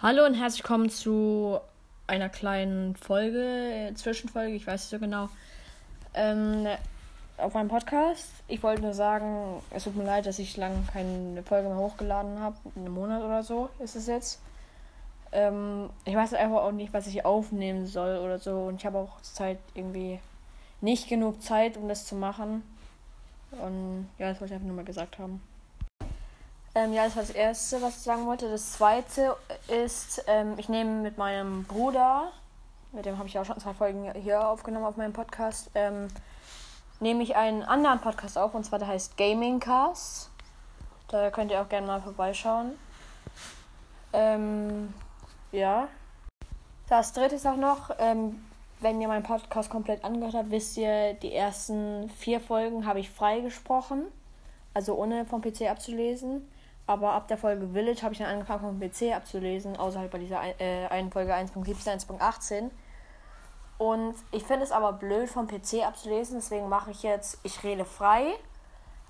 Hallo und herzlich willkommen zu einer kleinen Folge, äh, Zwischenfolge, ich weiß nicht so genau, ähm, auf meinem Podcast. Ich wollte nur sagen, es tut mir leid, dass ich lange keine Folge mehr hochgeladen habe. Einen Monat oder so ist es jetzt. Ähm, ich weiß einfach auch nicht, was ich aufnehmen soll oder so. Und ich habe auch Zeit irgendwie nicht genug Zeit, um das zu machen. Und ja, das wollte ich einfach nur mal gesagt haben. Ähm, ja, das war das Erste, was ich sagen wollte. Das Zweite ist, ähm, ich nehme mit meinem Bruder, mit dem habe ich auch schon zwei Folgen hier aufgenommen auf meinem Podcast, ähm, nehme ich einen anderen Podcast auf, und zwar der heißt Gaming Cast. Da könnt ihr auch gerne mal vorbeischauen. Ähm, ja. Das Dritte ist auch noch, ähm, wenn ihr meinen Podcast komplett angehört habt, wisst ihr, die ersten vier Folgen habe ich freigesprochen. Also ohne vom PC abzulesen. Aber ab der Folge Village habe ich dann angefangen vom PC abzulesen, außer halt bei dieser äh, einen Folge 1.17, 1.18. Und ich finde es aber blöd vom PC abzulesen, deswegen mache ich jetzt, ich rede frei.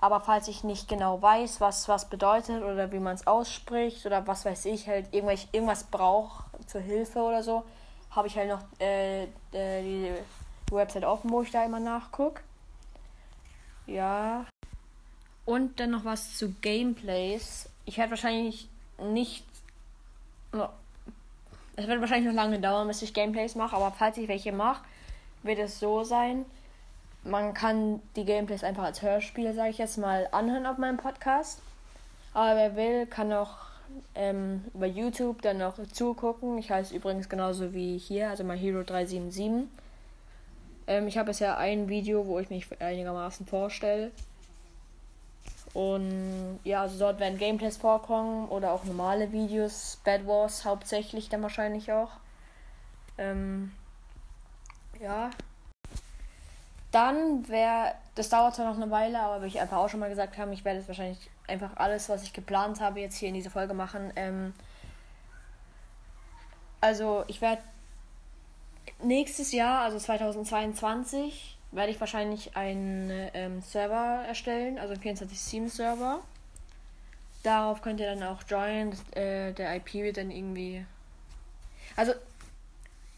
Aber falls ich nicht genau weiß, was was bedeutet oder wie man es ausspricht oder was weiß ich, halt irgendwas, irgendwas brauche zur Hilfe oder so, habe ich halt noch äh, äh, die Website offen, wo ich da immer nachgucke. Ja. Und dann noch was zu Gameplays. Ich werde wahrscheinlich nicht. Es wird wahrscheinlich noch lange dauern, bis ich Gameplays mache, aber falls ich welche mache, wird es so sein. Man kann die Gameplays einfach als Hörspiel, sage ich jetzt mal, anhören auf meinem Podcast. Aber wer will, kann auch ähm, über YouTube dann noch zugucken. Ich heiße übrigens genauso wie hier, also My Hero 377. Ähm, ich habe bisher ein Video, wo ich mich einigermaßen vorstelle. Und ja, also dort werden Gameplays vorkommen oder auch normale Videos. Bad Wars hauptsächlich dann wahrscheinlich auch. Ähm, ja. Dann wäre, das dauert zwar noch eine Weile, aber wie ich einfach auch schon mal gesagt habe, ich werde jetzt wahrscheinlich einfach alles, was ich geplant habe, jetzt hier in dieser Folge machen. Ähm, also ich werde nächstes Jahr, also 2022, werde ich wahrscheinlich einen ähm, Server erstellen, also einen 24-7-Server. Darauf könnt ihr dann auch joinen. Äh, der IP wird dann irgendwie. Also,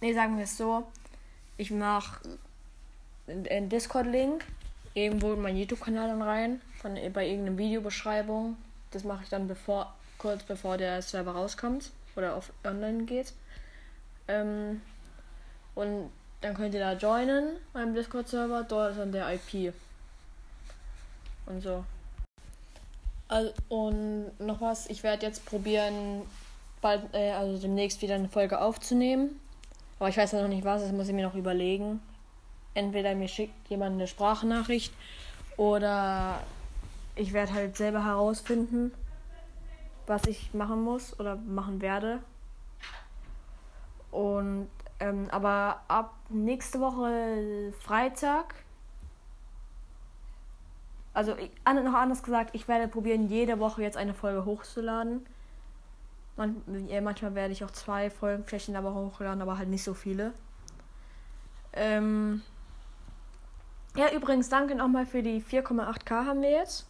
nee, sagen wir es so. Ich mache einen Discord-Link irgendwo in meinen YouTube-Kanal dann rein, von, bei irgendeiner Videobeschreibung. Das mache ich dann bevor, kurz bevor der Server rauskommt oder auf online geht. Ähm, und dann könnt ihr da joinen beim Discord-Server. Dort ist dann der IP. Und so. Also, und noch was, ich werde jetzt probieren, bald, äh, also demnächst wieder eine Folge aufzunehmen. Aber ich weiß ja noch nicht was, das muss ich mir noch überlegen. Entweder mir schickt jemand eine Sprachnachricht oder ich werde halt selber herausfinden, was ich machen muss oder machen werde. Und ähm, aber ab nächste Woche Freitag, also ich, noch anders gesagt, ich werde probieren, jede Woche jetzt eine Folge hochzuladen. Man, äh, manchmal werde ich auch zwei Folgen vielleicht in der Woche hochladen, aber halt nicht so viele. Ähm ja, übrigens, danke nochmal für die 4,8k haben wir jetzt.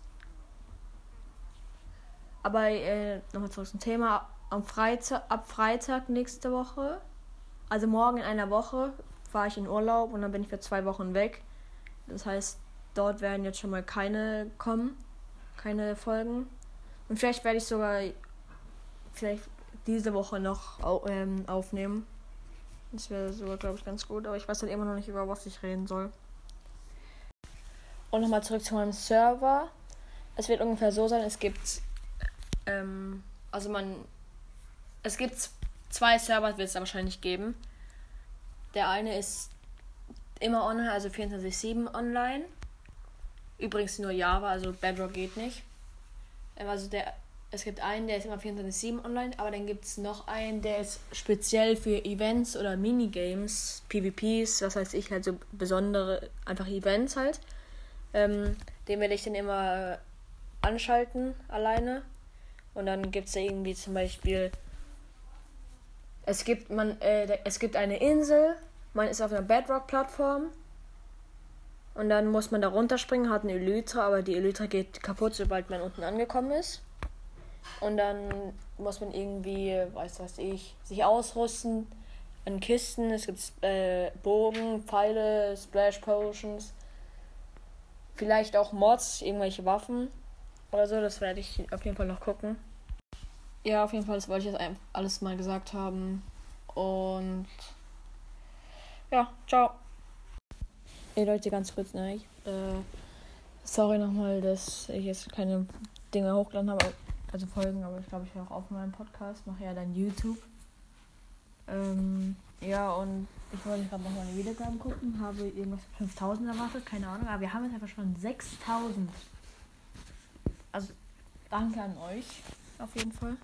Aber äh, nochmal zurück zum Thema. Am Freitag, ab Freitag nächste Woche also morgen in einer Woche fahre ich in Urlaub und dann bin ich für zwei Wochen weg. Das heißt, dort werden jetzt schon mal keine kommen, keine Folgen. Und vielleicht werde ich sogar vielleicht diese Woche noch ähm, aufnehmen. Das wäre sogar, glaube ich, ganz gut. Aber ich weiß halt immer noch nicht, über was ich reden soll. Und nochmal zurück zu meinem Server. Es wird ungefähr so sein, es gibt, ähm, also man, es gibt zwei Server wird es da wahrscheinlich geben. Der eine ist immer online, also 24-7 online. Übrigens nur Java, also Bedrock geht nicht. Ähm, also der, es gibt einen, der ist immer 24-7 online, aber dann gibt es noch einen, der ist speziell für Events oder Minigames, PvPs, was weiß ich, halt so besondere, einfach Events halt. Ähm, den werde ich dann immer anschalten alleine. Und dann gibt es da irgendwie zum Beispiel es gibt, man, äh, es gibt eine Insel, man ist auf einer Bedrock-Plattform und dann muss man da runterspringen, hat eine Elytra, aber die Elytra geht kaputt, sobald man unten angekommen ist. Und dann muss man irgendwie, weiß was ich, sich ausrüsten. An Kisten, es gibt äh, Bogen, Pfeile, Splash Potions. Vielleicht auch Mods, irgendwelche Waffen oder so. Das werde ich auf jeden Fall noch gucken. Ja, auf jeden Fall, das wollte ich jetzt alles mal gesagt haben. Und ja, ciao. Ey Leute, ganz kurz, ne? Ich, äh, sorry nochmal, dass ich jetzt keine Dinge hochgeladen habe, also Folgen, aber ich glaube, ich höre auch auf meinem Podcast, mache ja dann YouTube. Ähm, ja, und ich wollte gerade noch meine Wiedergaben gucken, habe irgendwas 5000 erwartet, keine Ahnung, aber wir haben jetzt einfach schon 6000. Also, danke an euch, auf jeden Fall.